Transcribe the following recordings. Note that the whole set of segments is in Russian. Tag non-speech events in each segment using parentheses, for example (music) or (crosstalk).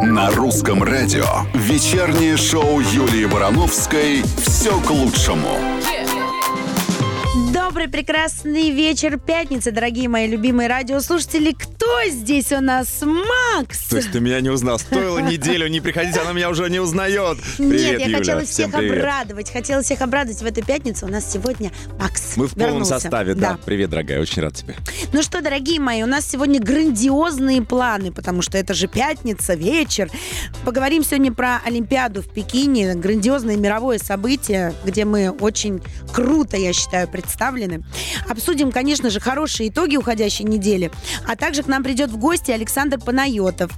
На русском радио вечернее шоу Юлии Барановской «Все к лучшему». Добрый прекрасный вечер пятницы, дорогие мои любимые радиослушатели. Кто здесь у нас? Макс! То есть ты меня не узнал. Стоило неделю не приходить, она меня уже не узнает. Нет, Привет, я Юля. хотела всех привет. обрадовать. Хотела всех обрадовать в эту пятницу. У нас сегодня Макс Мы в полном вернулся. составе, да. Привет, дорогая, очень рад тебе. Ну что, дорогие мои, у нас сегодня грандиозные планы, потому что это же пятница, вечер. Поговорим сегодня про Олимпиаду в Пекине, грандиозное мировое событие, где мы очень круто, я считаю, представлены. Обсудим, конечно же, хорошие итоги уходящей недели, а также к нам придет в гости Александр Панайотов.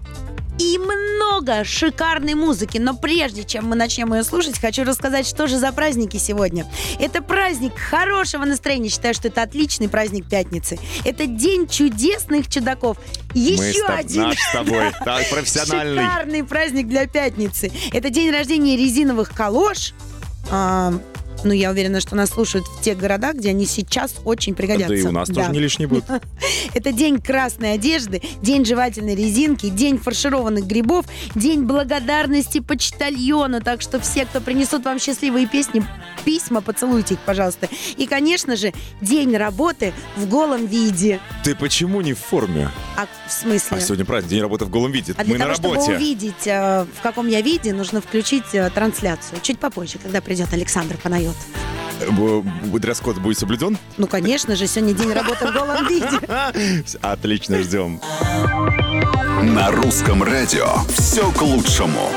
И много шикарной музыки. Но прежде чем мы начнем ее слушать, хочу рассказать, что же за праздники сегодня. Это праздник хорошего настроения. Считаю, что это отличный праздник пятницы. Это день чудесных чудаков. Еще Мы один наш с тобой, так, профессиональный. шикарный праздник для пятницы. Это день рождения резиновых калош. Ну, я уверена, что нас слушают в тех городах, где они сейчас очень пригодятся. Да и у нас Да. тоже не лишний будет. (laughs) Это день красной одежды, день жевательной резинки, день фаршированных грибов, день благодарности почтальону. Так что все, кто принесут вам счастливые песни, письма, поцелуйте их, пожалуйста. И, конечно же, день работы в голом виде. Ты почему не в форме? А в смысле? А сегодня праздник, день работы в голом виде. А для Мы на того, чтобы работе. увидеть, э, в каком я виде, нужно включить э, трансляцию. Чуть попозже, когда придет Александр Панайот. Б- Дресс-код будет соблюден? Ну, конечно же, сегодня день работы в голом виде. (laughs) Отлично, ждем. На русском радио «Все к лучшему».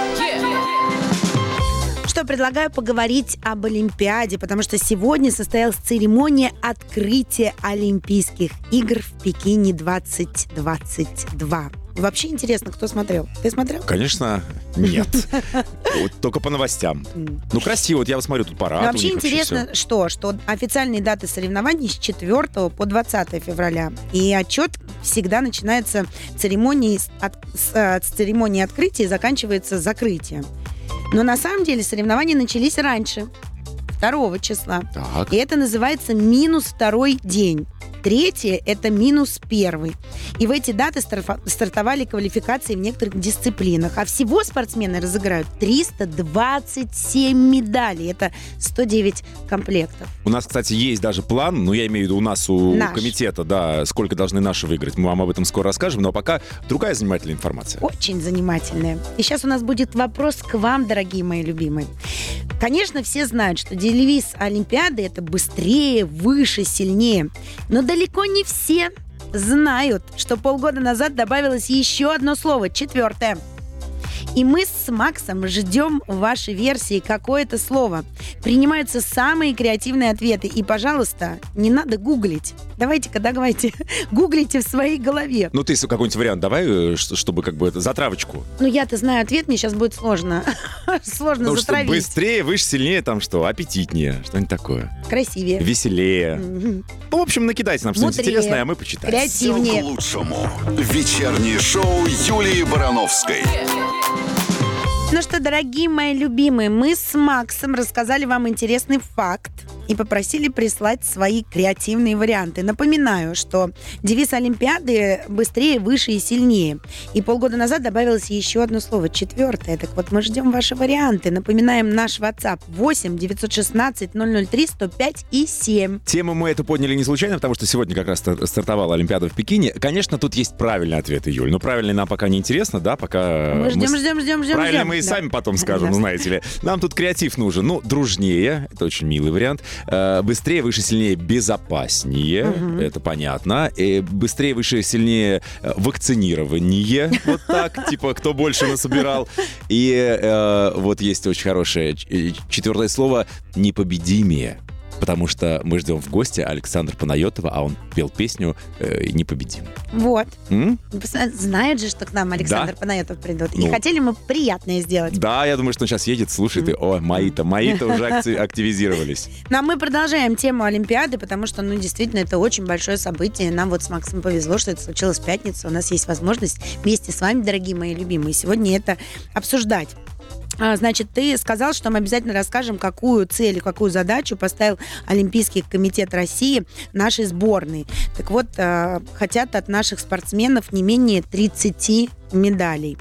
Что предлагаю поговорить об Олимпиаде, потому что сегодня состоялась церемония открытия Олимпийских игр в Пекине 2022. Вообще интересно, кто смотрел? Ты смотрел? Конечно, нет. (laughs) Только по новостям. Ну, красиво. Вот я вот смотрю, тут парад. Вообще интересно, что, что официальные даты соревнований с 4 по 20 февраля. И отчет всегда начинается церемонией, с, от- с, э, с церемонии открытия и заканчивается закрытием. Но на самом деле соревнования начались раньше, 2 числа. Так. И это называется минус второй день. Третье – это минус первый. И в эти даты стартовали квалификации в некоторых дисциплинах. А всего спортсмены разыграют 327 медалей. Это 109 комплектов. У нас, кстати, есть даже план, ну, я имею в виду у нас, у Наш. комитета, да, сколько должны наши выиграть. Мы вам об этом скоро расскажем, но пока другая занимательная информация. Очень занимательные. И сейчас у нас будет вопрос к вам, дорогие мои любимые. Конечно, все знают, что девиз Олимпиады – это быстрее, выше, сильнее. Но далеко не все знают, что полгода назад добавилось еще одно слово, четвертое. И мы с Максом ждем вашей версии, какое это слово. Принимаются самые креативные ответы. И, пожалуйста, не надо гуглить. Давайте-ка, давайте, (laughs) гуглите в своей голове. Ну, ты какой-нибудь вариант давай, э, чтобы как бы это затравочку. Ну, я-то знаю ответ, мне сейчас будет сложно. (laughs) Сложно Ну, что затравить. быстрее, выше, сильнее, там что, аппетитнее, что-нибудь такое. Красивее. Веселее. Ну, в общем, накидайте нам что-нибудь интересное, а мы почитаем. «Все к Креативнее. лучшему». Вечернее шоу Юлии Барановской. Ну что, дорогие мои любимые, мы с Максом рассказали вам интересный факт и попросили прислать свои креативные варианты. Напоминаю, что девиз Олимпиады «быстрее, выше и сильнее». И полгода назад добавилось еще одно слово, четвертое. Так вот, мы ждем ваши варианты. Напоминаем наш WhatsApp 8 916 003 105 и 7. Тему мы эту подняли не случайно, потому что сегодня как раз стар- стартовала Олимпиада в Пекине. Конечно, тут есть правильный ответ, Юль. Но правильный нам пока не интересно, да, пока... Мы мы ждем, с- ждем, ждем, ждем. Правильно ждем. мы и Да. сами потом скажем, Да. знаете ли. Нам тут креатив нужен. Ну, дружнее, это очень милый вариант. Э, Быстрее, выше, сильнее, безопаснее, это понятно. И быстрее, выше, сильнее, э, вакцинирование. (laughs) Вот так, типа, кто больше насобирал. И э, вот есть очень хорошее э, четвертое слово «непобедимее». Потому что мы ждем в гости Александра Панайотова, а он пел песню э, «Непобедим». Вот. М? Знают же, что к нам Александр Панаетов придут. И Ну. хотели мы приятное сделать. Да, я думаю, что он сейчас едет, слушает, и, о, мои-то, мои-то уже акти- (laughs) активизировались. Но мы продолжаем тему Олимпиады, потому что, ну, действительно, это очень большое событие. Нам вот с Максом повезло, что это случилось в пятницу. У нас есть возможность вместе с вами, дорогие мои любимые, сегодня это обсуждать. А, Значит, ты сказал, что мы обязательно расскажем, какую цель и какую задачу поставил Олимпийский комитет России нашей сборной. Так вот, э, хотят от наших спортсменов не менее 30 медалей.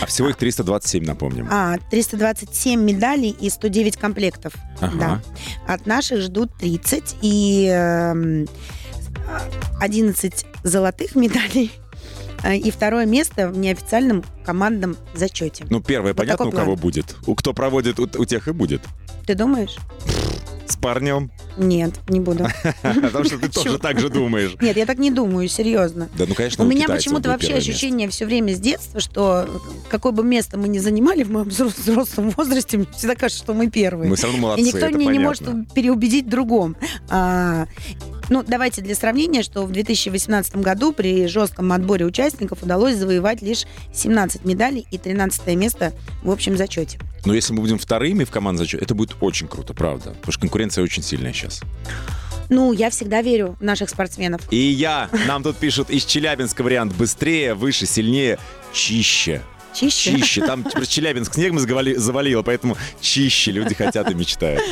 А всего их 327, напомним. А, 327 медалей и 109 комплектов. Ага. Да. От наших ждут 30 и эм, 11 золотых медалей. Э, И второе место в неофициальном командном зачете. Ну, первое, Вот понятно, у кого план. будет. У кто проводит, у, у тех и будет. Ты думаешь? (laughs) С парнем. Нет, не буду. (laughs) Потому что ты тоже так же думаешь. Нет, я так не думаю, серьезно. Да, ну, конечно, У меня почему-то вообще ощущение все время с детства, что какое бы место мы ни занимали в моем взрос- взрослом возрасте, мне всегда кажется, что мы первые. Мы все равно молодцы, И никто не понятно. может переубедить другом. А, ну, давайте для сравнения, что в 2018 году при жестком отборе участников удалось завоевать лишь 17 медалей и 13 место в общем зачете. Но если мы будем вторыми в командном зачете, это будет очень круто, правда. Потому что конкуренция очень сильная сейчас. Ну, я всегда верю в наших спортсменов. И я, нам тут пишут из Челябинска вариант быстрее, выше, сильнее, чище. Чище. Чище. Там теперь Челябинск снегом завали- завалило, поэтому чище люди хотят и мечтают.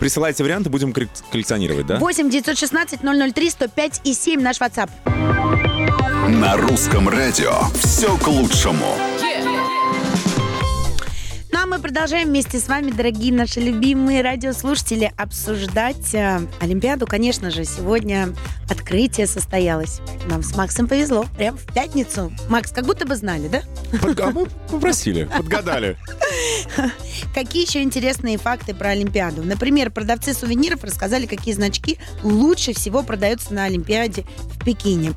Присылайте варианты, будем коллек- коллекционировать, да? 8 916 003 105 и 7 наш WhatsApp. На русском радио все к лучшему. Мы продолжаем вместе с вами, дорогие наши любимые радиослушатели, обсуждать э, Олимпиаду. Конечно же, сегодня открытие состоялось. Нам с Максом повезло. Прям в пятницу. Макс, как будто бы знали, да? Под- а мы попросили, подгадали. (laughs) Какие еще интересные факты про Олимпиаду? Например, продавцы сувениров рассказали, какие значки лучше всего продаются на Олимпиаде Пекине.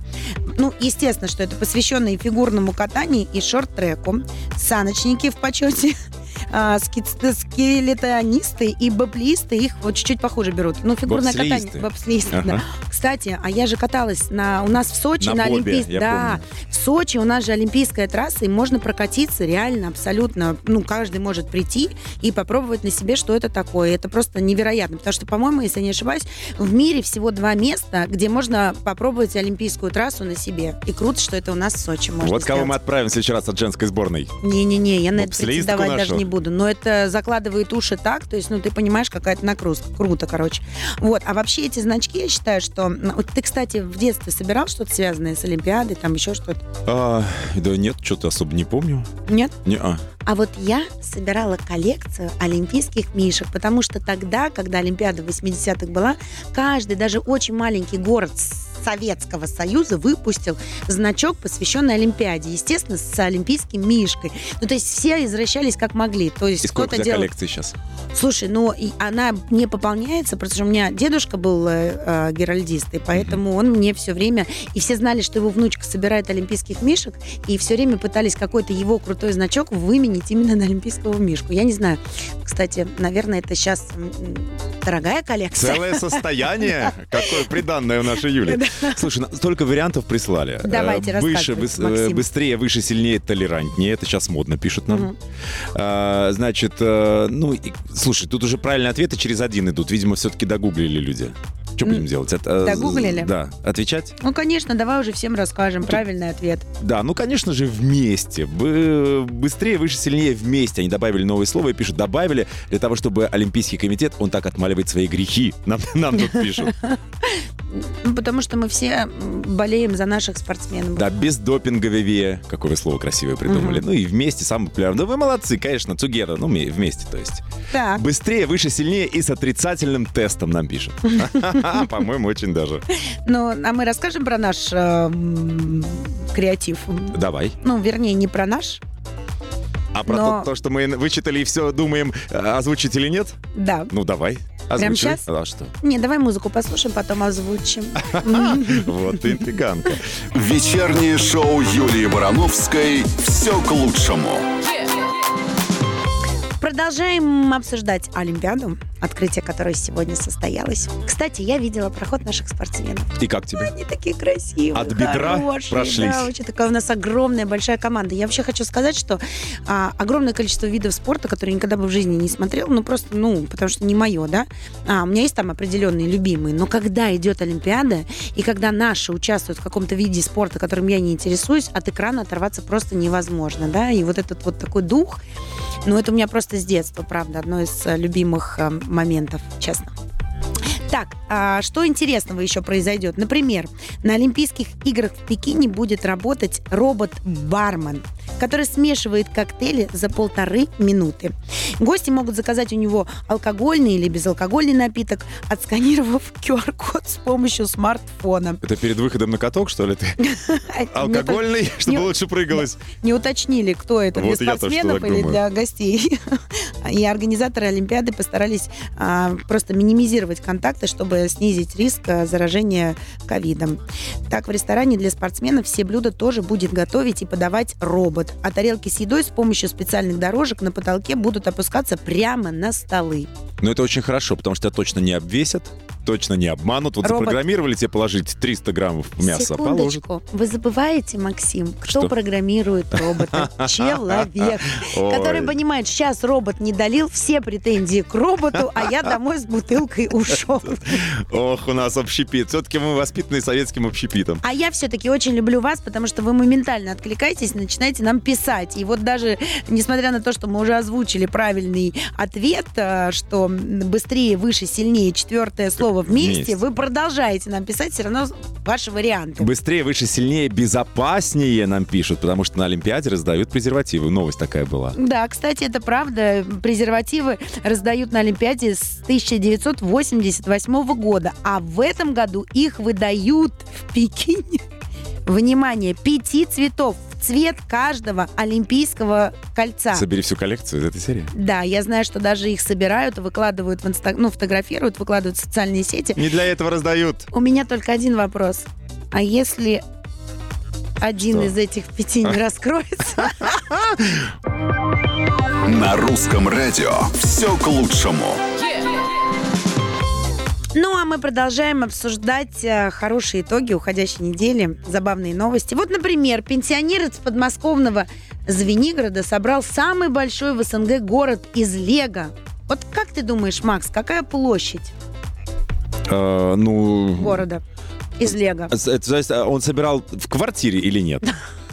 Ну, естественно, что это посвященные фигурному катанию и шорт-треку. Саночники в почете. (laughs) а, скелетонисты и баблисты их вот чуть-чуть похуже берут. Ну, фигурное Бобслеисты. катание. Бобслеисты, Ага. да. Кстати, а я же каталась на, у нас в Сочи На на, я Да, помню. в Сочи у нас же Олимпийская трасса, и можно прокатиться реально абсолютно. Ну, каждый может прийти и попробовать на себе, что это такое. Это просто невероятно. Потому что, по-моему, если я не ошибаюсь, в мире всего два места, где можно попробовать Олимпийскую трассу на себе. И круто, что это у нас в Сочи можно Вот кого мы сделать. отправим в следующий раз от женской сборной. Не-не-не, я на это Бобслеистку претендовать нашу. даже не буду. Но это закладывает уши так, то есть, ну, ты понимаешь, какая-то нагрузка. Круто, короче. Вот. А вообще эти значки, я считаю, что... ну, вот Ты, кстати, в детстве собирал что-то связанное с Олимпиадой, там еще что-то? А, да нет, что-то особо не помню. Нет? Не, а. Вот я собирала коллекцию олимпийских мишек, потому что тогда, когда Олимпиада в 80-х была, каждый, даже очень маленький город Советского Союза выпустил значок, посвященный Олимпиаде. Естественно, с олимпийским мишкой. Ну, то есть все извращались как могли. То есть И сколько у делал... коллекций сейчас? Слушай, ну, и она не пополняется, потому что у меня дедушка был э, э, геральдист, и поэтому он мне все время... И все знали, что его внучка собирает олимпийских мишек, и все время пытались какой-то его крутой значок выменить именно на олимпийского мишку. Я не знаю. Кстати, наверное, это сейчас дорогая коллекция. Целое состояние. (laughs) Какое приданное у нашей Юли. (laughs) Слушай, столько вариантов прислали. Давайте, Э, Выше, рассказывай, быс- э, Максим. быстрее, выше, сильнее, толерантнее. Это сейчас модно пишут нам. Мгм. А, Значит, э, ну, и- слушай, тут уже правильные ответы через один идут. Видимо, все-таки догуглили люди. Что будем делать? Э, догуглили? Да. Отвечать? Ну, конечно, давай уже всем расскажем правильный ответ. Да, ну, конечно же, вместе. Бы- Быстрее, выше, сильнее вместе. Они добавили новое слово и пишут, добавили для того, чтобы Олимпийский комитет, он так отмаливает свои грехи. Нам, (laughs) нам тут пишут. (laughs) Ну, потому что мы все болеем за наших спортсменов. Да, без допинговее. Какое вы слово красивое придумали. Ну и вместе, самый популярный. Да вы молодцы, конечно, Цугера. Ну, ме- вместе, то есть. Так. Быстрее, выше, сильнее и с отрицательным тестом нам пишут. (laughs) (laughs) По-моему, очень даже. Ну, а мы расскажем про наш э, м, креатив. Давай. Ну, вернее, не про наш. А про Но- то, то, что мы вычитали и все думаем, э, озвучить или нет? Да. Ну, давай. Прямо Озвучивай. щас? А что? Не, давай музыку послушаем, потом озвучим. (laughs) Вот интриганка. Вечернее шоу Юлии Барановской «Все к лучшему». Продолжаем обсуждать Олимпиаду, открытие которой сегодня состоялось. Кстати, я видела проход наших спортсменов. И как тебе? Они такие красивые, От бедра хорошие, прошлись. Да, вообще такая у нас огромная большая команда. Я вообще хочу сказать, что а, огромное количество видов спорта, которые никогда бы в жизни не смотрела, ну просто, ну, потому что не мое, да. А, у меня есть там определенные любимые, но когда идет Олимпиада, и когда наши участвуют в каком-то виде спорта, которым я не интересуюсь, от экрана оторваться просто невозможно, да, и вот этот вот такой дух, ну, это у меня просто с детства, правда, одно из э, любимых э, моментов, честно. Так, а что интересного еще произойдет? Например, на Олимпийских играх в Пекине будет работать робот-бармен, который смешивает коктейли за полторы минуты. Гости могут заказать у него алкогольный или безалкогольный напиток, отсканировав QR-код с помощью смартфона. Это перед выходом на каток, что ли, ты? (laughs) Алкогольный, чтобы лучше прыгалось? Не уточнили, кто это, для спортсменов или для гостей. (laughs) И организаторы Олимпиады постарались а, просто минимизировать контакты, чтобы снизить риск а, заражения ковидом. Так, в ресторане для спортсменов все блюда тоже будет готовить и подавать робот. А тарелки с едой с помощью специальных дорожек на потолке будут опускаться прямо на столы. Ну, это очень хорошо, потому что точно не обвесят, точно не обманут. Вот Робот... запрограммировали тебе положить 300 граммов мяса, положат. Вы забываете, Максим, кто что? программирует робота? (laughs) Человек, который понимает, сейчас робот не долил все претензии к роботу, а я домой с бутылкой ушел. Ох, у нас общепит. Все-таки мы воспитаны советским общепитом. А я все-таки очень люблю вас, потому что вы моментально откликаетесь, начинаете нам писать. И вот даже, несмотря на то, что мы уже озвучили правильный ответ, э, что быстрее, выше, сильнее, четвертое слово слово вместе, вместе, вы продолжаете нам писать все равно ваши варианты. Быстрее, выше, сильнее, безопаснее нам пишут, потому что на Олимпиаде раздают презервативы. Новость такая была. Да, кстати, это правда. Презервативы раздают на Олимпиаде с 1988 года, а в этом году их выдают в Пекине внимание, пяти цветов цвет каждого олимпийского кольца. Собери всю коллекцию из этой серии. Да, я знаю, что даже их собирают, выкладывают в инста... ну, фотографируют, выкладывают в социальные сети. Не для этого раздают. У меня только один вопрос. А если один что? из этих пяти не (laughs) раскроется? На русском радио все к лучшему. Ну, а мы продолжаем обсуждать э, хорошие итоги уходящей недели, забавные новости. Вот, например, пенсионер из подмосковного Звенигорода собрал самый большой в СНГ город из Лего. Вот как ты думаешь, Макс, какая площадь? А, ну... Города из Лего. То есть а он собирал в квартире или нет?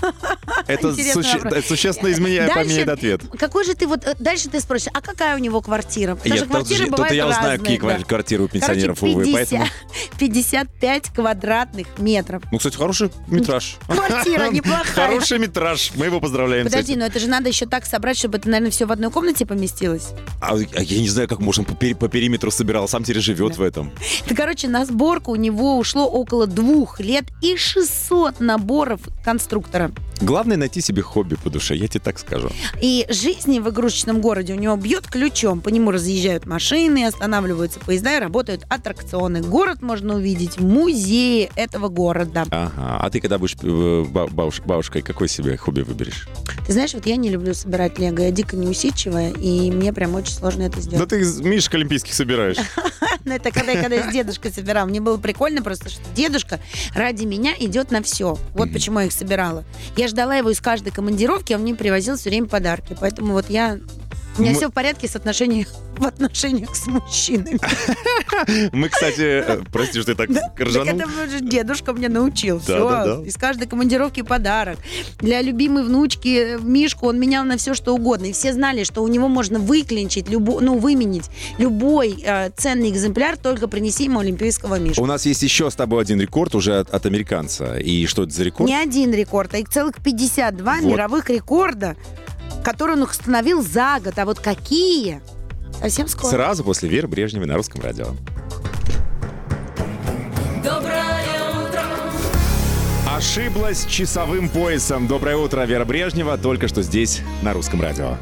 (laughs) Это, суще... это существенно изменяет поменяет ответ. Какой же ты вот... Э, дальше ты спросишь, а какая у него квартира? Потому Нет, что квартиры тут, бывают тут я разные. узнаю, какие да. квартиры у пенсионеров, Короче, 50, увы, поэтому... (laughs) 55 квадратных метров. Ну, кстати, хороший метраж. (laughs) Квартира (laughs) неплохая. Хороший метраж. Мы его поздравляем Подожди, но это же надо еще так собрать, чтобы это, наверное, все в одной комнате поместилось. А, а я не знаю, как можно по, пери по периметру собирал. Сам теперь живет в этом. Да, короче, на сборку у него ушло около двух лет и 600 наборов конструктора. Главное найти себе хобби по душе, я тебе так скажу. И жизни в игрушечном городе у него бьет ключом. По нему разъезжают машины, останавливаются поезда и работают аттракционы. Город можно увидеть в музее этого города. Ага. А ты когда будешь э, бабуш, бабушкой, какой себе хобби выберешь? Ты знаешь, вот я не люблю собирать лего. Я дико неусидчивая, и мне прям очень сложно это сделать. Да ты мишек олимпийских собираешь. (laughs) Ну, это когда я когда с дедушкой собирала. Мне было прикольно просто, что дедушка ради меня идет на все. Вот почему я их собирала. Я ждала его из каждой командировки, он мне привозил все время подарки. Поэтому вот я у меня Мы... все в порядке с отношением в отношениях с мужчинами. (laughs) Мы, кстати, э, прости, что я так ржанул. Это дедушка мне научил. Все, из каждой командировки подарок. Для любимой внучки э, Мишку он менял на все, что угодно. И все знали, что у него можно выклинчить, ну, выменить любой э, ценный экземпляр, только принеси ему олимпийского Мишку. У нас есть еще с тобой один рекорд уже от, американца. И что это за рекорд? Не один рекорд, а их целых 52 вот. мировых рекорда который он установил за год. А вот какие? Совсем скоро. Сразу после Веры Брежневой на русском радио. Доброе утро! Ошиблась часовым поясом. Доброе утро, Вера Брежнева. Только что здесь, на русском радио.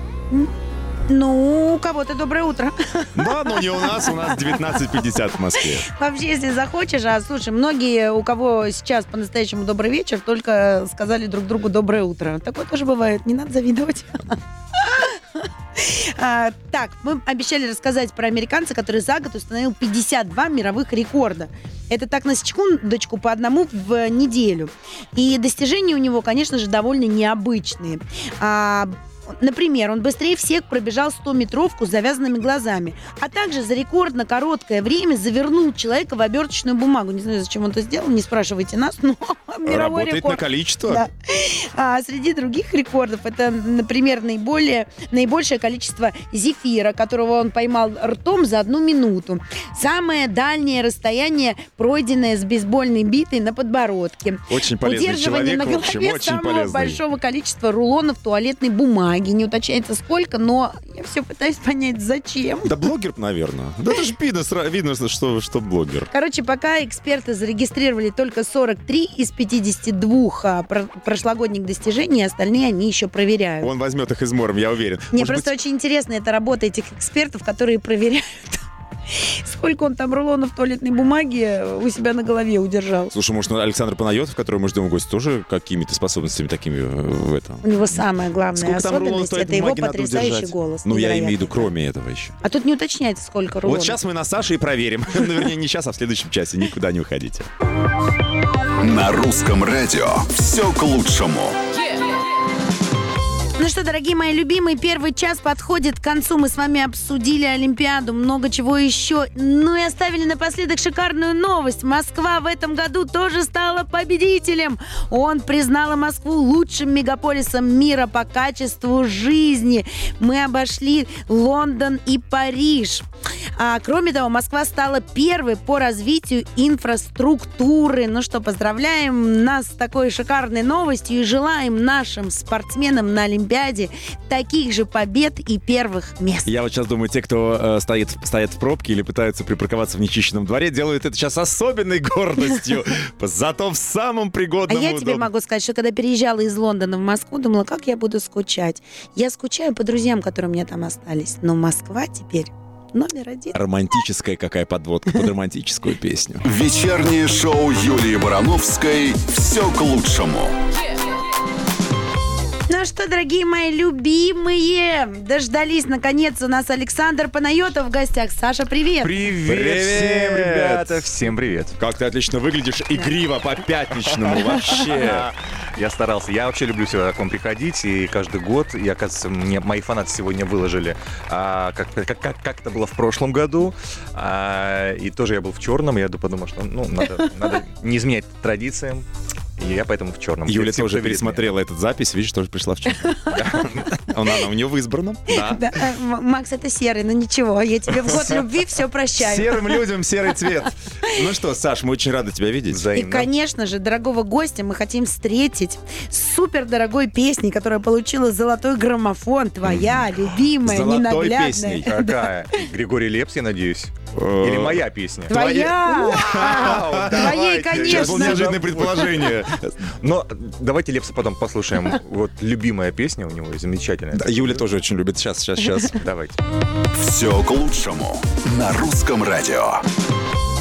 Ну, у кого-то доброе утро. (laughs) Да, но не у нас, у нас 19.50 в Москве. Вообще, если захочешь, а слушай, многие, у кого сейчас по-настоящему добрый вечер, только сказали друг другу доброе утро. Такое тоже бывает, не надо завидовать. (laughs) А, так, мы обещали рассказать про американца, который за год установил 52 мировых рекорда. Это так на секундочку по одному в неделю. И достижения у него, конечно же, довольно необычные. А, например, он быстрее всех пробежал 100-метровку с завязанными глазами, а также за рекордно короткое время завернул человека в оберточную бумагу. Не знаю, зачем он это сделал, не спрашивайте нас, (laughs) но мировой Работает на рекорд. количество. Да. А среди других рекордов это, например, наиболее, наибольшее количество зефира, которого он поймал ртом за одну минуту. Самое дальнее расстояние, пройденное с бейсбольной битой на подбородке. Очень полезный Удерживание человек, на общем, голове очень самого полезный. большого количества рулонов туалетной бумаги. Не уточняется сколько, но я все пытаюсь понять, зачем. Да блогер, наверное. Да это же видно, видно что, что блогер. Короче, пока эксперты зарегистрировали только 43 из 52 а, про- прошлогодних достижений, остальные они еще проверяют. Он возьмет их измором, я уверен. Мне Может просто быть, очень интересна эта работа этих экспертов, которые проверяют, (laughs) сколько он там рулонов туалетной бумаги у себя на голове удержал. Слушай, может, ну, Александр Панайотов, которого мы ждем в гости, тоже какими-то способностями такими э, в этом? У него самая главная Сколько особенность это туалетной его потрясающий удержать? голос. Ну, я имею в виду, кроме этого еще. А тут не уточняется, сколько рулонов. Вот сейчас мы на Саше и проверим. (laughs) Ну, Вернее, не сейчас, а в следующем часе. Никуда не уходите. На русском радио все к лучшему. Ну что, дорогие мои любимые, первый час подходит к концу. Мы с вами обсудили Олимпиаду, много чего еще. Ну и оставили напоследок шикарную новость. Москва в этом году тоже стала победителем. Он признала Москву лучшим мегаполисом мира по качеству жизни. Мы обошли Лондон и Париж. А, кроме того, Москва стала первой по развитию инфраструктуры. Ну что, поздравляем нас с такой шикарной новостью и желаем нашим спортсменам на Олимпиаде таких же побед и первых мест. Я вот сейчас думаю, те, кто э, стоит, стоят в пробке или пытаются припарковаться в нечищенном дворе, делают это сейчас особенной гордостью. (laughs) Зато в самом А пригодном я и тебе могу сказать, что когда переезжала из Лондона в Москву, думала, как я буду скучать. Я скучаю по друзьям, которые у меня там остались. Но Москва теперь номер один. Романтическая какая подводка под романтическую песню. Вечернее шоу Юлии Барановской «Все к лучшему». Ну что, дорогие мои любимые, дождались наконец у нас Александр Панайотов в гостях. Саша, привет! Привет, Привет! всем, ребята, всем привет. Как ты отлично выглядишь, игриво по-пятничному вообще. (laughs) Я старался. Я вообще люблю всегда к вам приходить, и каждый год, и, оказывается, мне мои фанаты сегодня выложили, а, как, как, как, как это было в прошлом году, А, и тоже я был в черном, и я подумал, что ну, надо, (laughs) надо не изменять традициям, и я поэтому в черном. Юля Всем, тоже пересмотрела этот запись, видишь, тоже пришла в черном. Она у нее в избранном. Э, Макс, это серый, но ничего, я тебе в год любви все прощаю. Серым людям серый цвет. Ну что, Саш, мы очень рады тебя видеть. И, конечно же, дорогого гостя мы хотим встретить с супер дорогой песней, которая получила золотой граммофон. Твоя любимая, Золотой ненаглядная. песней. Какая? Григорий Лепс, я надеюсь? Или моя песня? Твоя! Твоей, давайте. Сейчас конечно. неожиданное предположение. Но давайте Лепса потом послушаем. Вот любимая песня у него замечательная. Да, Юля тоже очень любит. Сейчас, сейчас, сейчас. (laughs) Давайте. «Все к лучшему» на русском радио.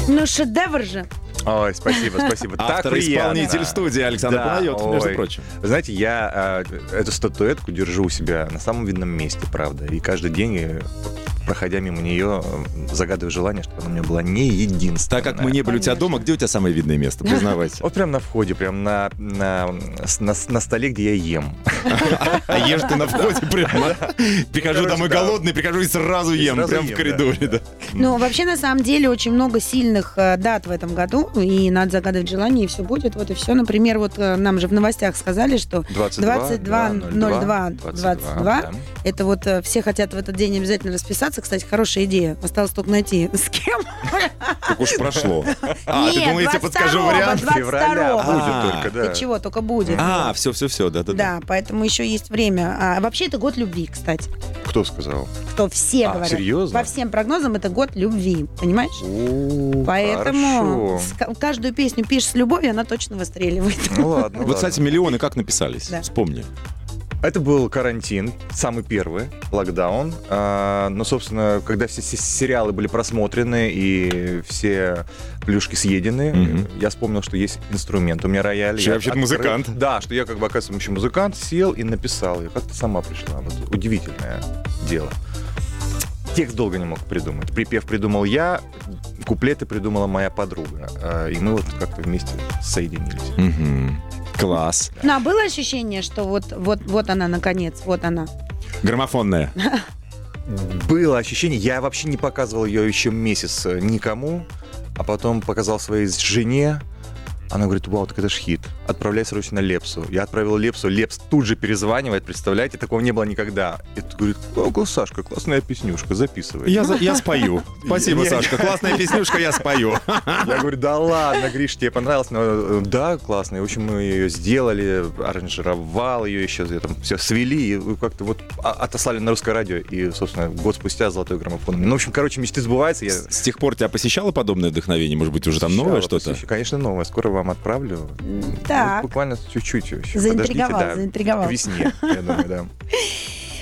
Ну, шедевр же. Ой, спасибо, спасибо. (laughs) Так Автор приятно. исполнитель студии Александр Да, Панайотов, между прочим. Вы знаете, я э, эту статуэтку держу у себя на самом видном месте, правда. И каждый день, э, проходя мимо нее, загадываю желание, чтобы она у меня была не единственная. Так как мы не были у тебя дома, где у тебя самое видное место? Признавайся. Вот прям на входе, прям на, на, на, на столе, где я ем. (laughs) А ешь ты на входе прямо. Прихожу Короче, домой голодный, прихожу и сразу ем. Прям в коридоре. Ну, вообще, на самом деле, очень много сильных э, дат в этом году, и надо загадывать желание, и все будет, вот и все. Например, вот э, нам же в новостях сказали, что 22.02, 22. да. это вот э, все хотят в этот день обязательно расписаться. Кстати, хорошая идея. Осталось только найти, с кем. Так уж прошло. (laughs) А, ты думаешь, я тебе подскажу 22-го, вариант? 22-го. Февраля А. будет только, да. Чего, только будет. А, все, все, все, да, поэтому еще есть время. А вообще это год любви, кстати. Кто сказал? Кто все А, говорят. серьезно? По всем прогнозам это год любви, понимаешь? О, Поэтому с- каждую песню пишешь с любовью, она точно выстреливает. Ну ладно, Вот, кстати, миллионы как написались? Вспомни. Это был карантин, самый первый, локдаун. А, но, собственно, когда все се- сериалы были просмотрены и все плюшки съедены, Мгм. я вспомнил, что есть инструмент. У меня рояль. Что я вообще-то открыл- музыкант. Да, что я как бы, оказывается, еще музыкант, сел и написал. И как-то сама пришла. Вот удивительное дело. Текст долго не мог придумать. Припев придумал я, куплеты придумала моя подруга. А, И мы вот как-то вместе соединились. Мгм. Класс. Ну, а было ощущение, что вот, вот, вот она, наконец, вот она. Граммофонная. (laughs) Было ощущение, я вообще не показывал ее еще месяц э, никому, а потом показал своей жене, она говорит, вау, так это ж хит. Отправляй срочно Лепсу. Я отправил Лепсу, Лепс тут же перезванивает, представляете, такого не было никогда. И тут говорит, ого, Сашка, классная песнюшка, записывай. Я, я спою. (laughs) Спасибо, Сашка. Классная песнюшка, я спою. (laughs) Я говорю, да ладно, Гриш, тебе понравилось? Ну, да, классно. И, в общем, мы ее сделали, аранжировал ее еще, там все свели и как-то вот а- отослали на русское радио. И, собственно, год спустя золотой граммофон. Ну, в общем, короче, мечты сбываются. Я С тех пор тебя посещало подобное вдохновение? Может быть, уже там новое что-то? Конечно, новое. Скоро вам отправлю. Так. Вот буквально чуть-чуть еще. Заинтриговал, Подождите, да. заинтриговал. К весне, я думаю, да. (laughs)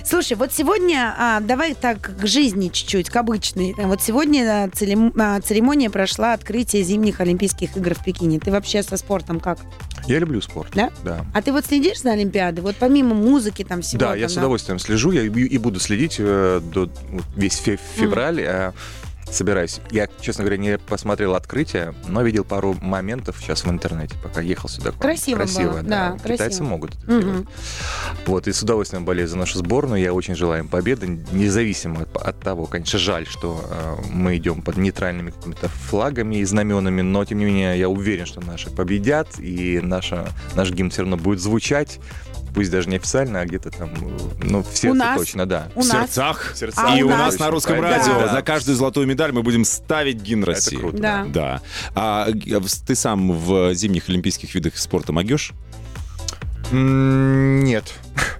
Слушай, вот сегодня, а, давай так к жизни чуть-чуть, к обычной. Вот сегодня а, а, церемония прошла открытие зимних Олимпийских игр в Пекине. Ты вообще со спортом как? Я люблю спорт. Да? Да. А ты вот следишь за Олимпиадой? Вот помимо музыки там всего? Да, я там, с удовольствием слежу, я и буду следить э, до вот, весь фе- февраль. э, Собираюсь. Я, честно говоря, не посмотрел открытие, но видел пару моментов сейчас в интернете, пока ехал сюда. к вам. Красиво было, да, Китайцы красиво. могут это Мгм. делать. Вот, и с удовольствием болею за нашу сборную. Я очень желаю им победы, независимо от, от того, конечно, жаль, что э, мы идем под нейтральными какими-то флагами и знаменами, но, тем не менее, я уверен, что наши победят, и наша, наш гимн все равно будет звучать, пусть даже не официально, а где-то там, э, ну, в сердце нас? точно, да. У В сердцах. В сердцах. А и у нас? нас на русском Да. радио Да. за каждую золотую медаль мы будем ставить гимн России. круто. Да. Да. А в- ты сам в зимних олимпийских видах спорта могешь? Нет.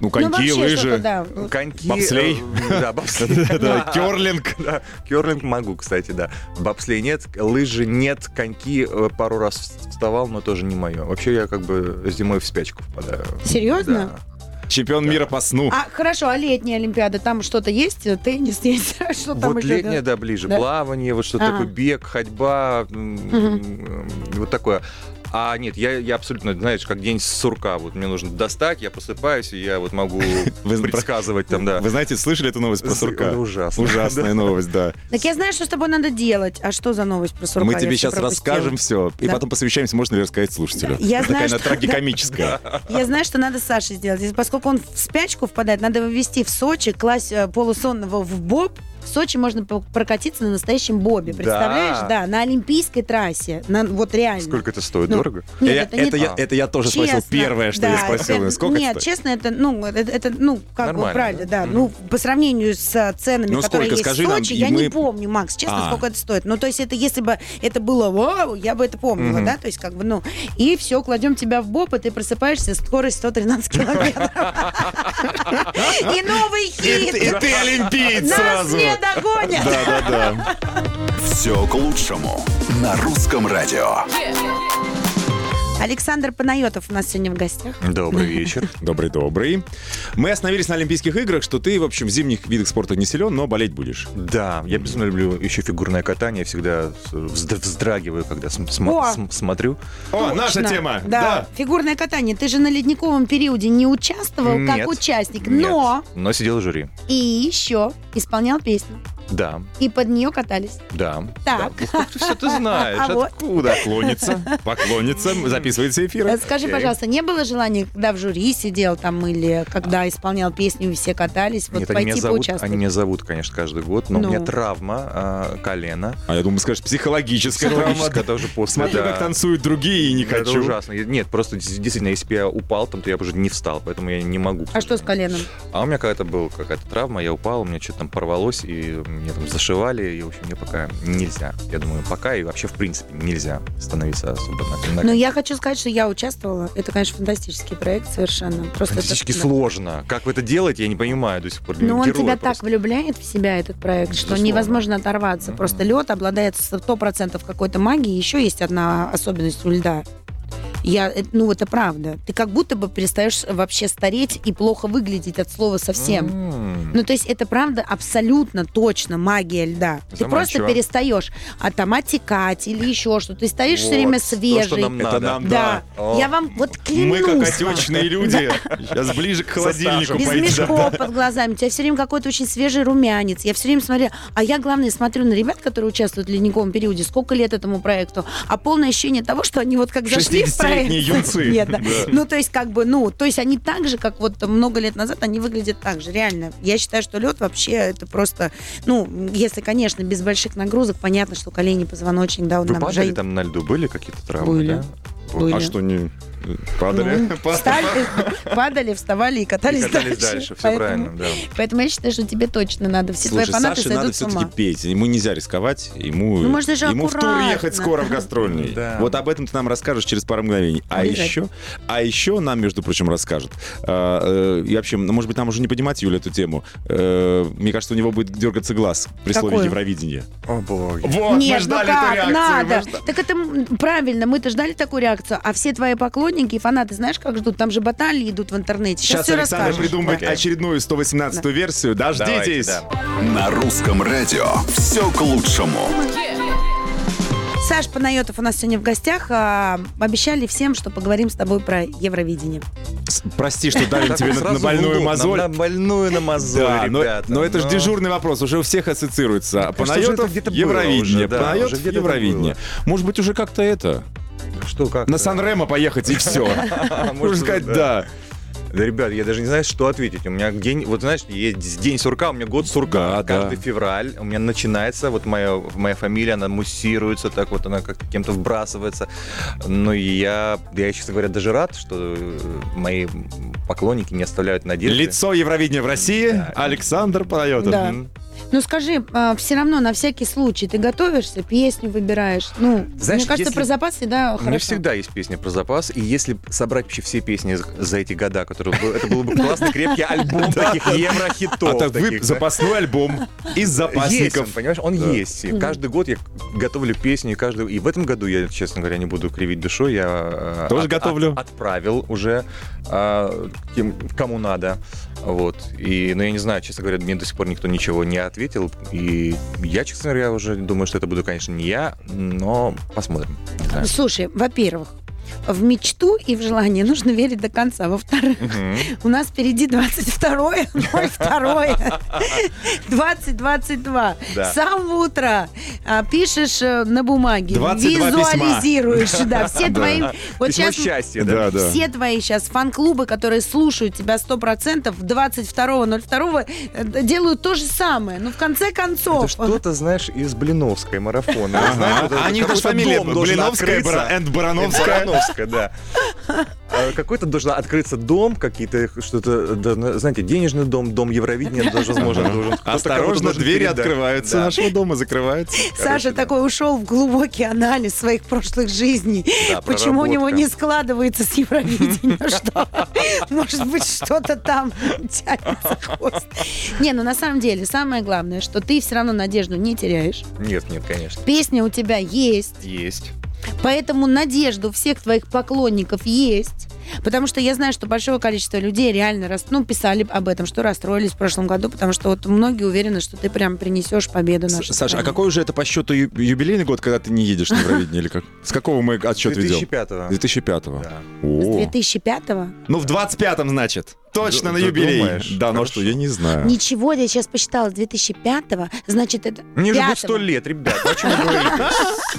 Ну, Ну, коньки, что-то, лыжи, да. Коньки. Бобслей. э, Да, бобслей. (laughs) да, (laughs) керлинг. Да, Керлинг могу, кстати, да. Бобслей нет, лыжи нет, коньки э, пару раз вставал, но тоже не мое. Вообще я как бы зимой в спячку впадаю. Серьезно? Да. Чемпион мира по сну. А хорошо, а летняя Олимпиада, там что-то есть? Теннис есть? (laughs) Что там Вот еще? летняя, да, ближе. Да. Плавание, вот что-то Ага. такое, бег, ходьба, м, вот такое. А нет, я, я абсолютно, знаешь, как день сурка. Вот мне нужно достать, я просыпаюсь, и я вот могу (laughs) предсказывать там, да. Вы знаете, слышали эту новость про сурка? Это ужасно. Ужасная (laughs) новость, да. Так я знаю, что с тобой надо делать. А что за новость про сурка? Мы тебе сейчас расскажем все, и потом посовещаемся, можно ли рассказать слушателю. Я Такая знаю, она трагикомическая. (laughs) Я знаю, что надо Саше сделать. Поскольку он в спячку впадает, надо его ввести в Сочи, класть э, полусонного в боб. Сочи можно прокатиться на настоящем бобе. Да. Представляешь? Да, на Олимпийской трассе. На, вот реально. Сколько это стоит? Ну, Дорого? Нет, Я- это, не это я- это я тоже спросил Честно, первое, что я да, спросил. это- Сколько Нет, это стоит? честно, это, ну, это, это, ну, как бы Нормально, правильно, да? да. Ну, по сравнению с э, ценами, Ну, которые сколько? есть Скажи в нам, Сочи, и я мы- не помню, Макс, честно, А. сколько это стоит. Ну, то есть это если бы это было вау, я бы это помнила, Мгм. да, то есть как бы, ну, и все, кладем тебя в боб, и ты просыпаешься, скорость 113 километров. (laughs) И новый И ты- и хит! ты олимпиец Нас сразу. не догонят! Да-да-да. Все к лучшему на русском радио. Александр Панайотов у нас сегодня в гостях. Добрый (laughs) вечер. Добрый-добрый. Мы остановились на Олимпийских играх, что ты, в общем, в зимних видах спорта не силен, но болеть будешь. Да, я безумно люблю еще фигурное катание. Я всегда взд- вздрагиваю, когда см- см- О! см- смотрю. О, наша Точно. тема. Да. фигурное катание. Ты же на ледниковом периоде не участвовал как Нет. участник, Нет. но Но сидел в жюри. и еще исполнял песню. Да, И под нее катались. да. Так. Да. Ух, ты все ты знаешь. (laughs) А вот. Откуда? Поклонница, поклонница, записывается эфир. Э, Скажи, Окей. пожалуйста, не было желания, когда в жюри сидел там или когда исполнял песню, и все катались, вот Нет, они меня, пойти зовут, поучаствовать? они меня зовут, конечно, каждый год, но Ну. у меня травма а, колена. А я думаю, скажешь, психологическая травма. Психологическая тоже после, Смотрю, да. как танцуют другие, и не Это хочу. ужасно. Нет, просто действительно, если бы я упал, там, то я бы уже не встал, поэтому я не могу. А что с коленом? А у меня какая-то была какая-то травма, я упал, у меня что-то там порвалось, и мне там зашивали, и, в общем, мне пока нельзя. Я думаю, пока и вообще, в принципе, нельзя становиться особо Но я хочу сказать, что я участвовала. Это, конечно, фантастический проект совершенно. Просто это- Фантастически да. сложно. Как вы это делаете, я не понимаю до сих пор. Но он тебя просто. так влюбляет в себя, этот проект, что Безусловно. невозможно оторваться. Мгм. Просто лед обладает 100% какой-то магией. Еще есть одна особенность у льда. Я, э, ну, это правда. Ты как будто бы перестаешь вообще стареть и плохо выглядеть от слова совсем. М. Ну, то есть это правда абсолютно точно магия льда. Ты просто Заманчиво. перестаешь а там отекать или еще что-то. Ты стоишь все Вот, время то, что свежий. нам Это надо. нам, Да. О. Я вам вот клянусь. Мы как отечные люди. Сейчас ближе к холодильнику Без мешков под глазами. У тебя все время какой-то очень свежий румянец. Я все время смотрю. А я, главное, смотрю на ребят, которые участвуют в ледниковом периоде. Сколько лет этому проекту. А полное ощущение того, что они вот как зашли в проект. 60-летние юнцы. (laughs) Нет, да. Ну, то есть, как бы, ну, то есть они так же, как вот много лет назад, они выглядят так же, реально. Я считаю, что лед вообще это просто, ну, если, конечно, без больших нагрузок, понятно, что колени, позвоночник, да, он Вы нам падали там на льду? Были какие-то травмы? Были. да? Были. А что, не падали? Ну, встали, падали, вставали и И катались, катались дальше, все Поэтому- правильно, да. Поэтому я считаю, что тебе точно надо. Все Слушай, твои фанаты Саше надо сойдут с все-таки ума. петь. Ему нельзя рисковать. Ему, Ну, может, даже ему в тур ехать скоро в гастрольный. Да. Вот об этом ты нам расскажешь через пару мгновений. А Обязательно. еще, а еще нам, между прочим, расскажет. А, э, и вообще, ну, может быть, нам уже не поднимать, Юля, эту тему. Э, мне кажется, у него будет дергаться глаз при слове Какую? Евровидение. О, боги. Вот, Нет, ну как, надо. Так это правильно, мы-то ждали такую реакцию. А все твои поклонники и фанаты, знаешь, как ждут? Там же баталии идут в интернете. Сейчас, Сейчас все Александр расскажешь. придумает Окей. очередную 118-ю версию. Дождитесь. Давайте, да. На русском радио все к лучшему. Саш Панайотов у нас сегодня в гостях. А, обещали всем, что поговорим с тобой про Евровидение. С- Прости, что давим Так тебе на- на больную лоб, мозоль. На, на больную на мозоль, Да, но, ребята. но это же но- дежурный вопрос, уже у всех ассоциируется. Это Панайотов Евровидение, уже, да, Панайотов это Евровидение. Может быть, уже как-то это, Что, как? на Сан-Ремо поехать и все. (laughs) Можно сказать, да. да. Ребят, я даже не знаю, что ответить. У меня день, вот знаешь, есть день сурка, у меня год сурка. Да, Каждый да. февраль у меня начинается, вот моя, моя фамилия, она муссируется, так вот она как-то кем-то вбрасывается. Ну и я, я, честно говоря, даже рад, что э, мои поклонники не оставляют надежды. Лицо Евровидения в России Да. Александр Панайотов. Да. Ну скажи, все равно на всякий случай ты готовишься, песню выбираешь. Ну, Знаешь, мне кажется, если- про запасы, да, У меня хорошо. всегда есть песня про запас, и если собрать вообще все песни за- эти года, которые это был бы классный крепкий альбом таких еврохитов. А так запасной альбом из запасников. он, понимаешь, он есть. Каждый год я готовлю песню, и каждый и в этом году я, честно говоря, не буду кривить душой, я э, Тоже готовлю. отправил уже а, кому надо, вот. И, но я не знаю, честно говоря, мне до сих пор никто ничего не ответил, и я, честно говоря, уже думаю, что это буду, конечно, не я, но посмотрим. Слушай, во-первых, в мечту и в желание нужно верить до конца. Во-вторых, Мгм. у нас впереди 22 02 2022. Да. С самого утра а, пишешь э, на бумаге, 22 письма. визуализируешь, да, (laughs) все Да. твои... Вот Письмо сейчас счастья, да? Да, да. все твои сейчас фан-клубы, которые слушают тебя 100%, 22.02 э, делают то же самое. Ну, в конце концов... Это что-то, знаешь, из Блиновской марафона. Это А даже фамилия Блиновская and Барановская. Барановская, да. А, Какой-то должен открыться дом, какие-то что-то, знаете, денежный дом, дом Евровидения, даже, возможно, должен. Осторожно, двери открываются нашего дома, закрываются. (laughs) Саша такой ушел в глубокий анализ своих прошлых жизней. Почему у него не складывается с Евровидением? Что? Может быть, что-то там тянется хвост. Не, ну на самом деле, самое главное, что ты все равно надежду не теряешь. Нет, нет, конечно. Песня у тебя есть, Есть. Поэтому надежда у всех твоих поклонников есть. Потому что я знаю, что большое количество людей реально рас... ну, писали об этом, что расстроились в прошлом году, потому что вот многие уверены, что ты прям принесешь победу нашей Саша, а стране. какой уже это по счету ю- юбилейный год, когда ты не едешь на Евровидение? Или как? С какого мы отсчет ведем? 2005-го. 2005-го. Да. С О. 2005-го? Ну, в 25-м, значит. Точно Д- на юбилей. думаешь? Да, ну Хорошо. что, я не знаю. Ничего, я сейчас посчитала, с 2005-го, значит, это Мне уже будет 5-го. 100 лет, ребят. О чем вы говорите?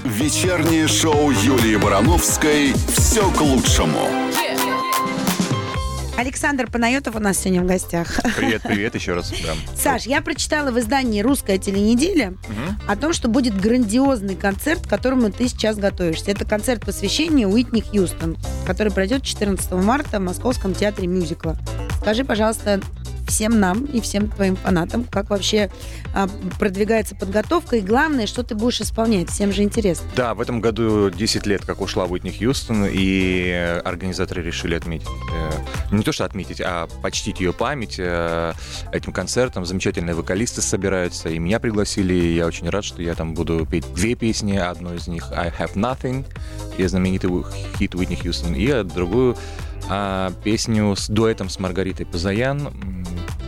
Вечернее шоу Юлии Барановской «Все к лучшему». Александр Панайотов у нас сегодня в гостях. Привет, привет еще раз. да. (laughs) Саш, я прочитала в издании «Русская теленеделя» Мгм. о том, что будет грандиозный концерт, к которому ты сейчас готовишься. Это концерт посвящения Уитни Хьюстон, который пройдет 14 марта в Московском театре мюзикла. Скажи, пожалуйста, всем нам и всем твоим фанатам, как вообще а, продвигается подготовка, и главное, что ты будешь исполнять. Всем же интересно. Да, в этом году 10 лет, как ушла Уитни Хьюстон, и организаторы решили отметить, э, не то что отметить, а почтить ее память э, этим концертом. Замечательные вокалисты собираются, и меня пригласили, и я очень рад, что я там буду петь две песни, одну из них «I Have Nothing», и знаменитый хит Уитни Хьюстон, и другую а, песню с дуэтом с Маргаритой Пазаян.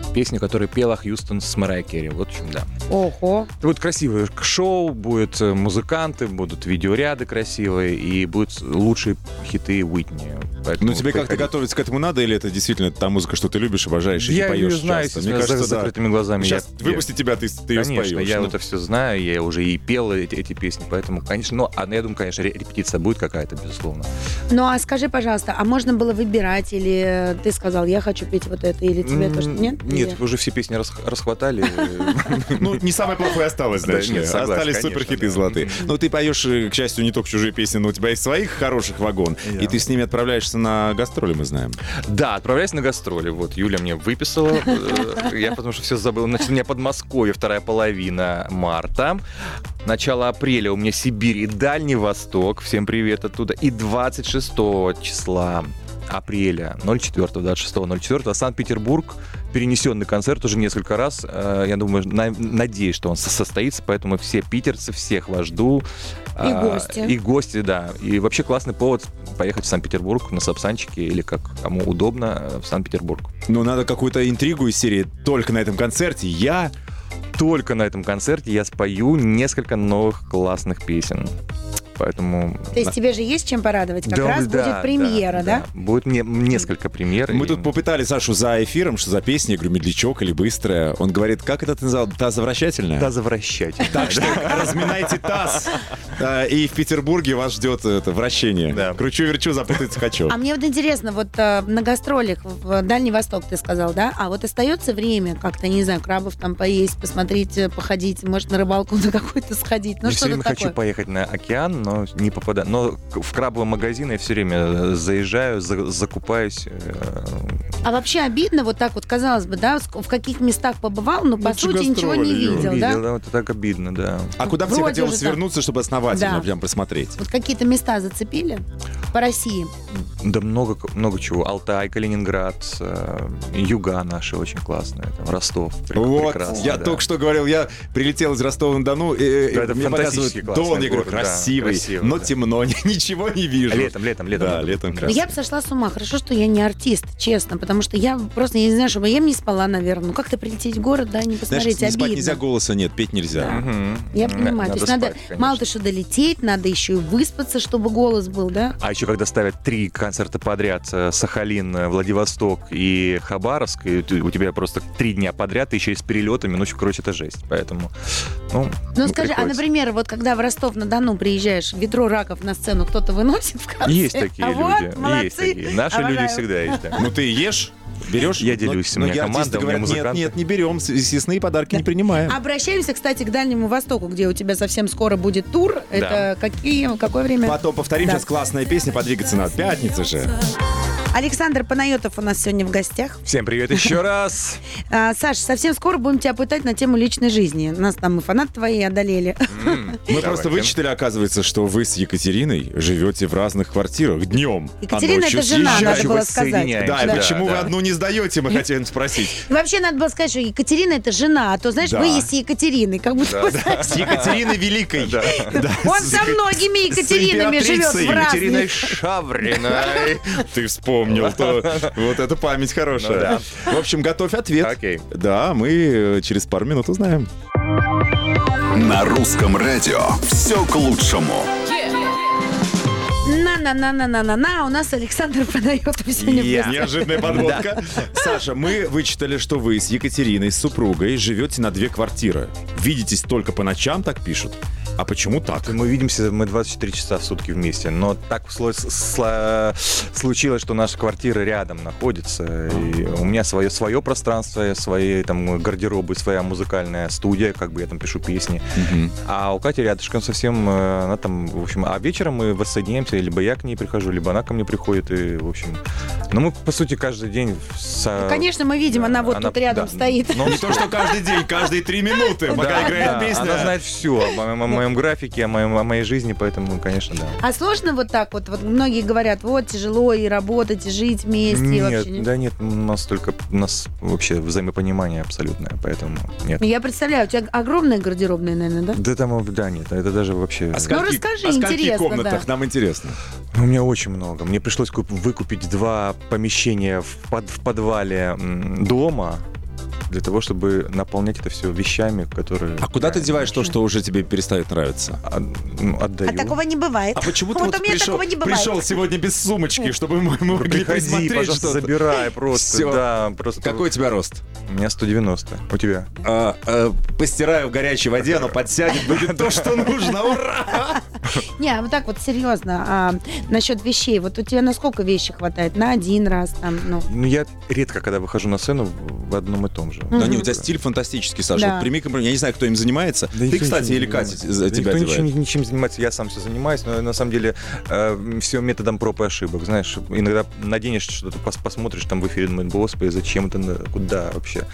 М, песню, которую пела Хьюстон с Мэрай Керри. Вот, в общем, да. Ого. Будет красивое шоу, будут э, музыканты, будут видеоряды красивые, и будут лучшие хиты Уитни. Поэтому Ну, тебе как-то готовиться к этому надо, или это действительно та музыка, что ты любишь, обожаешь, и Я ты поешь ее знаю, часто? естественно, за- с закрытыми глазами. Сейчас я- выпусти тебя, ты, ты ее Конечно, споешь. я ну. это все знаю, я уже и пел эти, эти песни, поэтому, конечно, ну, а я думаю, конечно, ре- репетиция будет какая-то, безусловно. Ну а скажи, пожалуйста, а можно было выбирать, или ты сказал, я хочу петь вот это, или тебе тоже М, нет? Нет, уже все песни рас- расхватали. (laughs) Ну, не самое плохое осталось, Да, знаешь нет, Остались суперхиты золотые. Мгм. Ну, ты поешь, э, к счастью, не только чужие песни, но у тебя есть своих хороших вагон. И ты с ними отправляешься на гастроли, мы знаем. Да, отправляюсь на гастроли. Вот, Юля мне выписала. э, Я потому что все забыл. Значит, у меня Подмосковье, вторая половина марта. Начало апреля у меня Сибирь и Дальний Восток. Всем привет оттуда. И 26 числа апреля 04 26 04 Санкт-Петербург перенесенный концерт уже несколько раз. Э, я думаю на- надеюсь что он со- состоится поэтому все питерцы всех вас жду. И А, гости. и гости да. И вообще классный повод поехать в Санкт-Петербург на Сапсанчике или как кому удобно э, в Санкт-Петербург. Ну, надо какую-то интригу из серии «Только на этом концерте я...» только на этом концерте я спою несколько новых классных песен поэтому То есть тебе же есть чем порадовать? Как Да, раз да, будет премьера, да? Будет не- несколько премьер. Мы и- тут попытали Сашу за эфиром, что за песня, я говорю, медлячок или быстрая. Он говорит, как это ты назвал? Тазовращательная? Да, завращать. Так что разминайте таз. И в Петербурге вас ждет это вращение. Да. Кручу-верчу, запутаться хочу. А мне вот интересно, вот э, на гастролях в Дальний Восток ты сказал, да? А вот остается время как-то, не знаю, крабов там поесть, посмотреть, э, походить, может, на рыбалку (laughs) на какую-то сходить, ну я все что-то время хочу такое. поехать на океан, но не попадаю. Но в крабовый магазин я все время э, заезжаю, за- закупаюсь. э, А вообще обидно, вот так вот, казалось бы, да, в каких местах побывал, но по Ну, сути ничего не видел, видел, да? да, вот это так обидно, да. А куда бы тебе хотелось так. свернуться, чтобы основательно Да. прям просмотреть? Вот какие-то места зацепили по России. Да много, много чего. Алтай, Калининград, э, юга наши очень классные, там, Ростов. Вот, прекрасно, я да. только что говорил, я прилетел из Ростова-на-Дону, и, Да, это мне показывают Дон, я говорю, город, да, красивый, красивый, но да. темно, (laughs) ничего не вижу. Летом, летом, летом. Да, надо летом красиво. я бы сошла с ума. Хорошо, что я не артист, честно, потому что я просто, я не знаю, чтобы я не спала, наверное. Ну как-то прилететь в город, да, не Знаешь, посмотреть, не спать обидно. нельзя, голоса нет, петь нельзя. Мгм. Я М, понимаю. То есть надо, спать, конечно. мало то, что долететь, надо еще и выспаться, чтобы голос был, да? А еще когда ставят три концерта подряд, э, Сахалин, э, Владивосток и Хабаровск, и у тебя просто три дня подряд, и еще и с перелетами, ну, короче, это жесть. Поэтому, ну, Ну скажи, а, приходится. например, вот когда в Ростов-на-Дону приезжаешь, ведро раков на сцену кто-то выносит в конце? Есть такие А вот, люди, молодцы, есть такие. Наши обожаю. люди всегда есть, да. Ну ты ешь, берешь. Я но- делюсь, у но меня я команда, артисты у меня говорят, нет, музыканты. нет, не берем, съестные подарки не принимаем. Обращаемся, кстати, к Дальнему Востоку, где у тебя совсем скоро будет тур. Это какие, какое время? Потом повторим, Да. сейчас классная песня, подвигаться надо. Пятница же. Александр Панайотов у нас сегодня в гостях. Всем привет еще раз. (laughs) А, Саш, совсем скоро будем тебя пытать на тему личной жизни. Нас там и фанат твои одолели. (laughs) Мы просто вычитали, оказывается, что вы с Екатериной живете в разных квартирах днем. Екатерина, это жена, надо было сказать. Да, и почему вы одну не сдаете, мы хотели спросить. Вообще надо было сказать, что Екатерина это жена, а то, знаешь, вы есть Екатерины, как будто С Екатериной Великой. (laughs) Он со многими Екатеринами живет в разных. Екатериной Шавриной. Ты вспомнил, то вот эта память хорошая. В общем, готовь ответ. Окей. Да, мы э, через пару минут узнаем. На русском радио все к лучшему. На-на-на-на-на-на-на. У нас Александр Панайотов сегодня гостях. Неожиданная подводка. Саша, мы вычитали, что вы с Екатериной, с супругой, живете на две квартиры. Видитесь только по ночам, так пишут. А почему так? Мы видимся, мы 24 часа в сутки вместе, но так случилось, что наша квартира рядом находится, и у меня свое, свое пространство, свои там гардеробы, своя музыкальная студия, как бы я там пишу песни, а у Кати рядышком совсем, э, она там, в общем, а вечером мы воссоединяемся, либо я к ней прихожу, либо она ко мне приходит, и, в общем, ну мы, по сути, каждый день... со- Ну, Конечно, мы видим, она вот Она- тут рядом да. стоит. Ну, Не то, что каждый день, каждые три минуты, пока да, играет да, песня. Она знает все о моем, моем графике, о, моем, о моей жизни, поэтому, конечно, да. А сложно вот так вот? Вот многие говорят, вот тяжело и работать, и жить вместе. и Нет, вообще, да нет, у нас только у нас вообще взаимопонимание абсолютное, поэтому нет. Я представляю, у тебя огромная гардеробная, наверное, да? Да там, да, нет, это даже вообще... А скольки- расскажи, о скольки интересно, комнатах да. нам интересно. У меня очень много. Мне пришлось куп- выкупить два помещения в, под- в подвале дома. Для того, чтобы наполнять это все вещами, которые... А куда ты деваешь то, что уже тебе перестает нравиться? От- ну, отдаю. А такого не бывает. А почему ты вот вот у меня пришел, такого не бывает. пришел сегодня без сумочки, чтобы мы Ну, могли Приходи, присмотреть пожалуйста, что-то? забирай просто. Всё. Да, просто. Какой у тебя рост? У меня 190. У тебя? А, а, постираю в горячей воде, оно подсядет, будет (laughs) то, что нужно. Ура! (laughs) Не, вот так вот серьезно. А, насчет вещей. Вот у тебя на сколько вещей хватает? На один раз там, ну. Ну, я редко, когда выхожу на сцену, в одном и том же. Да не, у тебя стиль фантастический, Саша. Да. Вот прими комплимент. Я не знаю, кто им занимается. Да Ты, кстати, ничем или Катя за Да тебя никто ничем, одевает? ничем не занимается, я сам все занимаюсь, но на самом деле все методом проб и ошибок. Знаешь, иногда наденешь что-то, пос- посмотришь там в эфире, думаешь, господи, зачем это, куда вообще?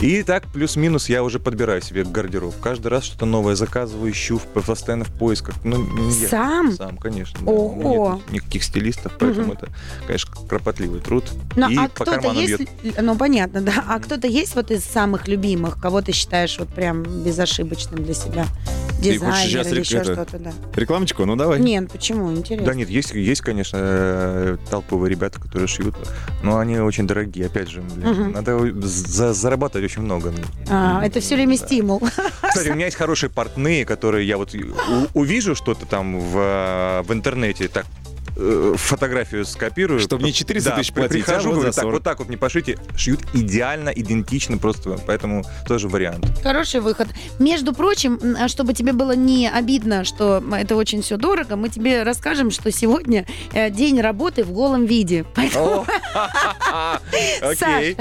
И так, плюс-минус, я уже подбираю себе гардероб. Каждый раз что-то новое заказываю, ищу, в- постоянно в поисках. Ну, не я. Сам? Сам, конечно. да. Ого. Нет никаких стилистов, поэтому это, конечно, кропотливый труд. Ну, и а кто-то есть, бьет. ну понятно, да. А кто-то есть вот из самых любимых, кого ты считаешь вот прям безошибочным для себя? Дизайнер или еще это- что-то, да. Рекламочку? Ну давай. Нет, почему? Интересно. Да нет, есть, есть, конечно, э, толповые ребята, которые шьют, но они очень дорогие. Опять же, блин, Мгм. надо за- зарабатывать очень много. А, это все время Да. стимул. Кстати, у меня есть хорошие портные, которые я вот увижу что-то там в, э, в интернете, так э, фотографию скопирую. Чтобы не 400 Да, тысяч платить, а прихожу, вот говорю, за так, 40. вот так вот не пошите, шьют идеально, идентично просто, поэтому тоже вариант. Хороший выход. Между прочим, а чтобы тебе было не обидно, что это очень все дорого, мы тебе расскажем, что сегодня э, день работы в голом виде. Поэтому, (laughs) Окей.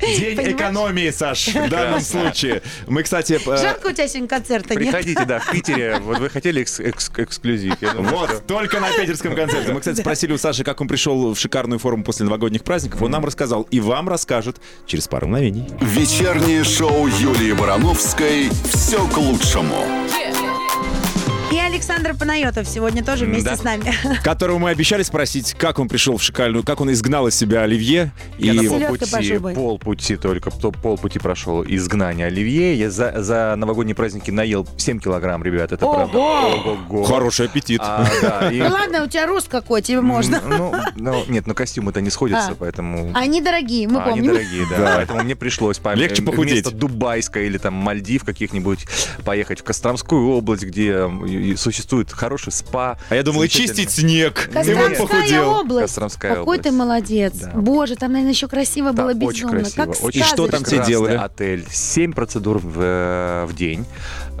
День экономии, Саш, в данном случае. Мы, кстати... э, жалко у тебя сегодня концерта нет. Приходите, да, в Питере. Вот вы хотели экс- экс- эксклюзив. Вот, только на питерском концерте. Мы, кстати, спросили у Саши, как он пришел в шикарную форму после новогодних праздников. Он нам рассказал и вам расскажет через пару мгновений. Вечернее шоу Юлии Барановской «Все к лучшему». Александр Панайотов сегодня тоже вместе Да. с нами. (laughs) Которого мы обещали спросить, как он пришел в шикарную, как он изгнал из себя Оливье. Я И полпути, по полпути только, то- полпути прошел изгнание Оливье. Я за, за новогодние праздники наел 7 килограмм, ребят, это Ого! правда. Ого-го. хороший аппетит. А, да, и- Ну ладно, у тебя рост какой, тебе можно. Ну, ну, нет, ну костюмы-то не сходятся, А. поэтому... Они дорогие, мы А, они помним. дорогие, да. Да. Поэтому мне пришлось пом- Легче э, похудеть. Вместо Дубайска или там Мальдив каких-нибудь поехать в Костромскую область, где существует хороший спа. А я думал, и чистить снег. И вот Костромская похудел. область. Костромская Какой ты область. молодец. Да. Боже, там, наверное, еще красиво Да, было очень безумно. красиво. Как очень И что там тебе делали? отель. Семь процедур в, э, в день.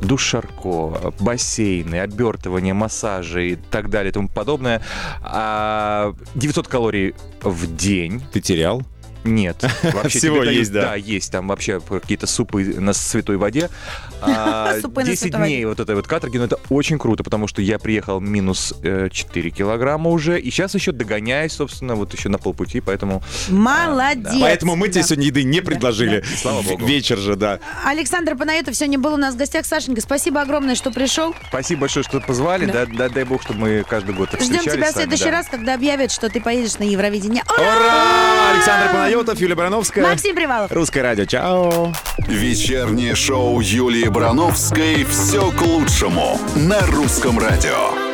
Душ Шарко, бассейны, обертывание, массажи и так далее и тому подобное. А, 900 калорий в день. Ты терял? Нет. (laughs) Вообще Всего есть, да? Да, есть. Там вообще какие-то супы на святой воде. (laughs) А, Супы на 10 святой дней вот этой вот каторги, но это очень круто, потому что я приехал минус э, 4 килограмма уже, и сейчас еще догоняюсь, собственно, вот еще на полпути, поэтому Молодец. Поэтому мы тебе сегодня еды не предложили. Слава богу. Вечер же, да. Александр Панаетов сегодня был у нас в гостях. Сашенька, спасибо огромное, что пришел. спасибо большое, что позвали. Да. Да, да- дай бог, чтобы мы каждый год так Ждем встречались тебя в следующий раз, когда объявят, что ты поедешь на Евровидение. Ура! Александр Панайотов, Юлия Барановская. Максим Привалов. Русское радио. Чао. Вечернее шоу Юлии Барановской «Все к лучшему» на русском радио.